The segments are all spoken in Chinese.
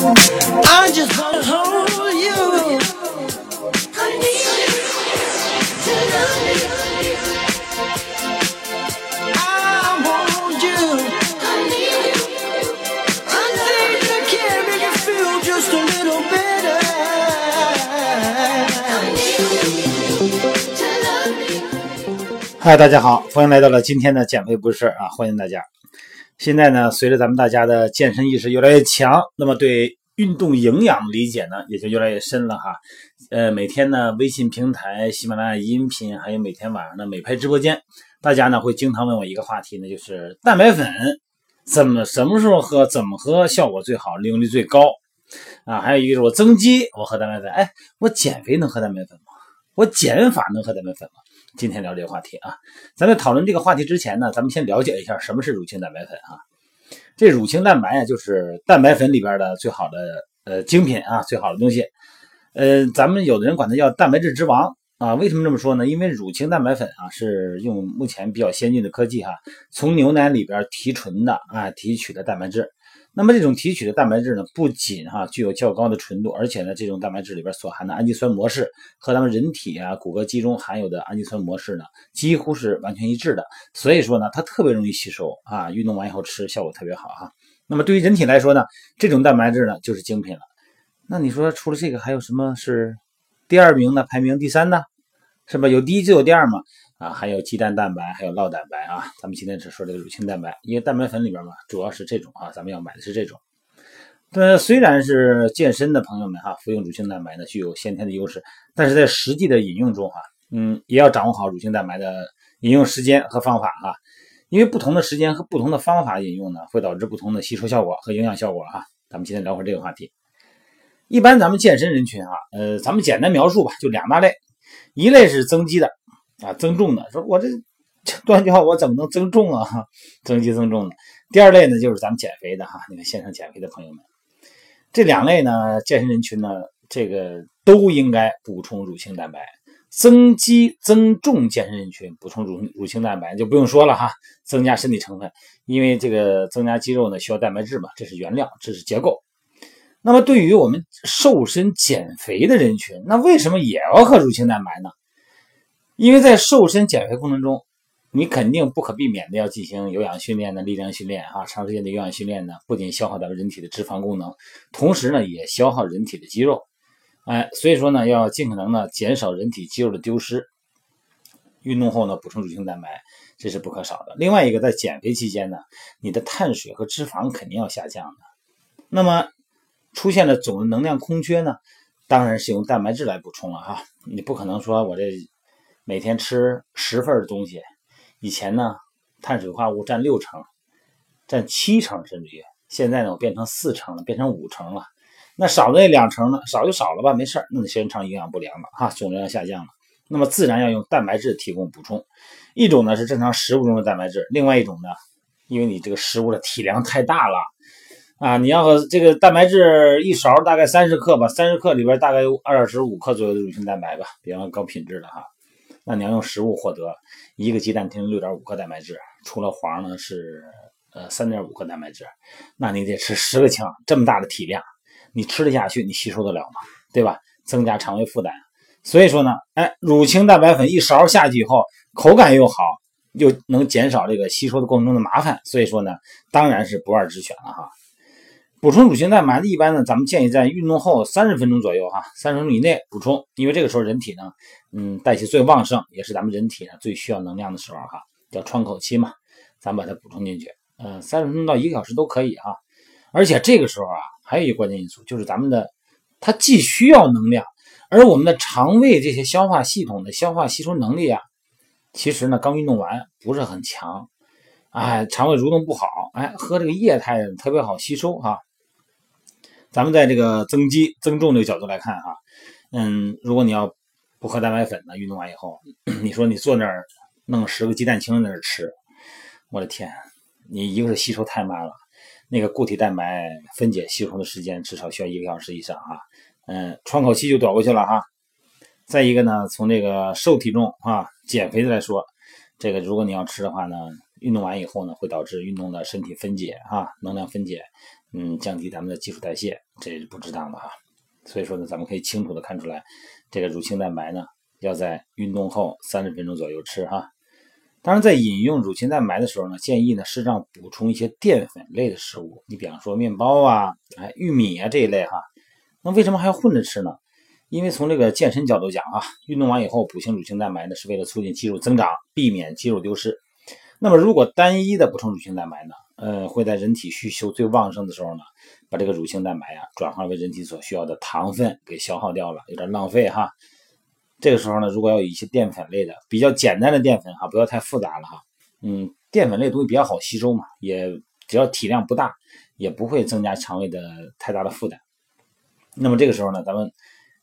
I just wanna hold you. I need you tonight. I want you. I need you. I think I can make you feel just a little better. I need you tonight. 嗨，大家好，欢迎来到了今天的减肥不是事儿啊！欢迎大家。 现在呢，随着咱们大家的健身意识越来越强，那么对运动营养理解呢也就越来越深了哈。呃，每天呢，微信平台、喜马拉雅音频，还有每天晚上的美拍直播间，大家呢会经常问我一个话题呢，就是蛋白粉怎么什么时候喝，怎么喝效果最好，利用率最高啊？还有一个是我增肌，我喝蛋白粉，哎，我减肥能喝蛋白粉吗？我减法能喝蛋白粉吗？今天聊这个话题啊，咱在讨论这个话题之前呢，咱们先了解一下什么是乳清蛋白粉啊。这乳清蛋白啊，就是蛋白粉里边的最好的呃精品啊，最好的东西。呃，咱们有的人管它叫蛋白质之王啊。为什么这么说呢？因为乳清蛋白粉啊是用目前比较先进的科技哈，从牛奶里边提纯的啊提取的蛋白质。那么这种提取的蛋白质呢，不仅哈具有较高的纯度，而且呢，这种蛋白质里边所含的氨基酸模式和咱们人体啊骨骼肌中含有的氨基酸模式呢，几乎是完全一致的。所以说呢，它特别容易吸收啊，运动完以后吃效果特别好哈。那么对于人体来说呢，这种蛋白质呢就是精品了。那你说除了这个还有什么是第二名呢？排名第三呢，是吧？有第一就有第二嘛。啊，还有鸡蛋蛋白，还有酪蛋白啊。咱们今天只说这个乳清蛋白，因为蛋白粉里边嘛，主要是这种啊，咱们要买的是这种。呃，虽然是健身的朋友们哈，服用乳清蛋白呢具有先天的优势，但是在实际的饮用中哈，嗯，也要掌握好乳清蛋白的饮用时间和方法哈，因为不同的时间和不同的方法饮用呢，会导致不同的吸收效果和营养效果哈。咱们今天聊会这个话题。一般咱们健身人群啊，呃，咱们简单描述吧，就两大类，一类是增肌的。啊，增重的说，我这 断脚我怎么能增重啊？增肌增重的。第二类呢，就是咱们减肥的哈，那个线上减肥的朋友们，这两类呢，健身人群呢，这个都应该补充乳清蛋白。增肌增重健身人群补充乳乳清蛋白就不用说了哈，增加身体成分，因为这个增加肌肉呢需要蛋白质嘛，这是原料，这是结构。那么对于我们瘦身减肥的人群，那为什么也要喝乳清蛋白呢？因为在瘦身减肥过程中，你肯定不可避免的要进行有氧训练的力量训练啊，长时间的有氧训练呢，不仅消耗咱们人体的脂肪功能，同时呢也消耗人体的肌肉，哎，所以说呢要尽可能的减少人体肌肉的丢失。运动后呢补充乳清蛋白，这是不可少的。另外一个在减肥期间呢，你的碳水和脂肪肯定要下降的。那么出现了总的能量空缺呢，当然是用蛋白质来补充了哈，你不可能说我这。每天吃十份东西，以前呢，碳水化合物占六成，占七成甚至于，现在呢，我变成四成了，变成五成了。那少的那两成呢，少就少了吧，没事那你时间长营养不良了哈，总量下降了，那么自然要用蛋白质提供补充。一种呢是正常食物中的蛋白质，另外一种呢，因为你这个食物的体量太大了啊，你要和这个蛋白质一勺大概三十克吧，三十克里边大概有二十五克左右的乳清蛋白吧，比方高品质的哈。那你要用食物获得一个鸡蛋，提供六点五克蛋白质，除了黄呢是呃三点五克蛋白质，那你得吃十个枪，这么大的体量，你吃得下去？你吸收得了吗？对吧？增加肠胃负担。所以说呢，哎，乳清蛋白粉一勺下去以后，口感又好，又能减少这个吸收的过程中的麻烦，所以说呢，当然是不二之选了哈。补充乳清蛋白，一般呢，咱们建议在运动后三十分钟左右，哈，三十分钟以内补充，因为这个时候人体呢，嗯，代谢最旺盛，也是咱们人体呢最需要能量的时候，哈，叫窗口期嘛，咱把它补充进去，嗯，三十分钟到一个小时都可以，哈，而且这个时候啊，还有一个关键因素，就是咱们的它既需要能量，而我们的肠胃这些消化系统的消化吸收能力啊，其实呢刚运动完不是很强，哎，肠胃蠕动不好，哎，喝这个液态特别好吸收，哈。咱们在这个增肌增重这个角度来看哈，嗯，如果你要不喝蛋白粉呢，运动完以后，你说你坐那儿弄十个鸡蛋清在那儿吃，我的天，你一个是吸收太慢了，那个固体蛋白分解吸收的时间至少需要一个小时以上啊，嗯，窗口期就躲过去了哈。再一个呢，从这个瘦体重啊减肥的来说，这个如果你要吃的话呢，运动完以后呢，会导致运动的身体分解啊，能量分解。嗯，降低咱们的基础代谢，这是不值当的哈。所以说呢，咱们可以清楚的看出来，这个乳清蛋白呢，要在运动后三十分钟左右吃哈。当然，在饮用乳清蛋白的时候呢，建议呢适当补充一些淀粉类的食物，你比方说面包啊、哎玉米啊这一类哈。那为什么还要混着吃呢？因为从这个健身角度讲啊，运动完以后补充乳清蛋白呢，是为了促进肌肉增长，避免肌肉丢失。那么如果单一的补充乳清蛋白呢，呃，会在人体需求最旺盛的时候呢，把这个乳清蛋白呀转化为人体所需要的糖分给消耗掉了，有点浪费哈。这个时候呢，如果要有一些淀粉类的，比较简单的淀粉哈，不要太复杂了哈。嗯，淀粉类东西比较好吸收嘛，也只要体量不大，也不会增加肠胃的太大的负担。那么这个时候呢，咱们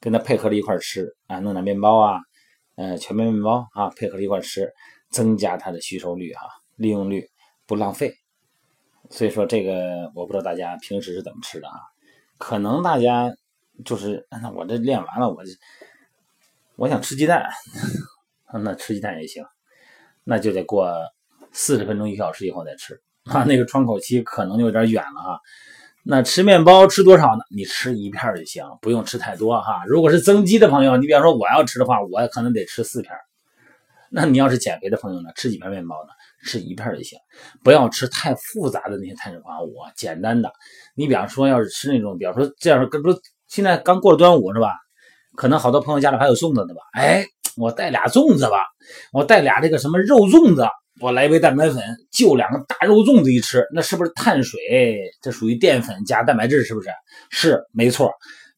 跟它配合着一块吃啊，弄点面包啊，呃，全麦面包啊，配合着一块吃，增加它的吸收率哈，利用率不浪费。所以说这个我不知道大家平时是怎么吃的啊？可能大家就是那我这练完了我。我想吃鸡蛋，那吃鸡蛋也行，那就得过四十分钟一小时以后再吃啊。那个窗口期可能就有点远了哈。那吃面包吃多少呢？你吃一片就行，不用吃太多哈。如果是增肌的朋友，你比方说我要吃的话，我可能得吃四片。那你要是减肥的朋友呢，吃几片面包呢？吃一片就行，不要吃太复杂的那些碳水化合物，简单的。你比方说要是吃那种，比方说这样，跟说现在刚过了端午是吧？可能好多朋友家里还有粽子的吧？哎，我带俩粽子吧，我带俩这个什么肉粽子，我来一杯蛋白粉，就两个大肉粽子一吃，那是不是碳水？这属于淀粉加蛋白质，是不是？是，没错。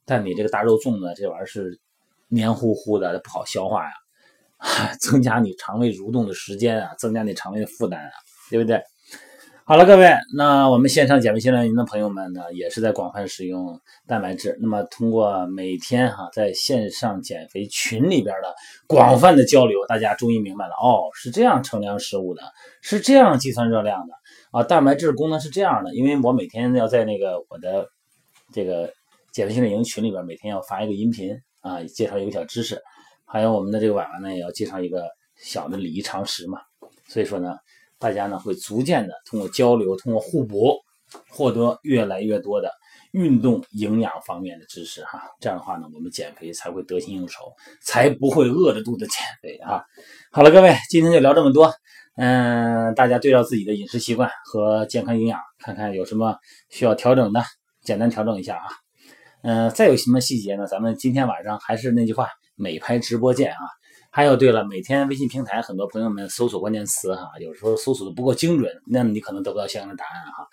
但你这个大肉粽子这玩意儿是黏糊糊的，不好消化呀，增加你肠胃蠕动的时间啊，增加你肠胃的负担啊，对不对？好了，各位，那我们线上减肥训练营的朋友们呢，也是在广泛使用蛋白质。那么通过每天哈在线上减肥群里边的广泛的交流，大家终于明白了哦，是这样称量食物的，是这样计算热量的啊。蛋白质功能是这样的，因为我每天要在那个我的这个减肥训练营群里边，每天要发一个音频啊，介绍一个小知识，还有我们的这个晚晚呢，也要介绍一个小的礼仪常识嘛。所以说呢。大家呢会逐渐的通过交流，通过互补，获得越来越多的运动营养方面的知识哈。这样的话呢，我们减肥才会得心应手，才不会饿着肚子减肥哈。好了，各位，今天就聊这么多。嗯，大家对照自己的饮食习惯和健康营养，看看有什么需要调整的，简单调整一下啊。嗯，再有什么细节呢？咱们今天晚上还是那句话，美拍直播见啊。还有，对了，每天微信平台很多朋友们搜索关键词哈，有时候搜索的不够精准，那你可能得不到相应的答案哈。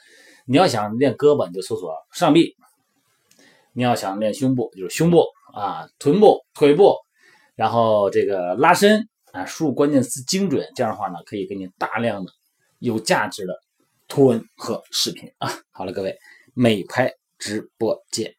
你要想练胳膊，你就搜索上臂；你要想练胸部，就是胸部啊、臀部、腿部，然后这个拉伸啊，输入关键词精准，这样的话呢，可以给你大量的有价值的图文和视频啊。好了，各位，美拍直播见。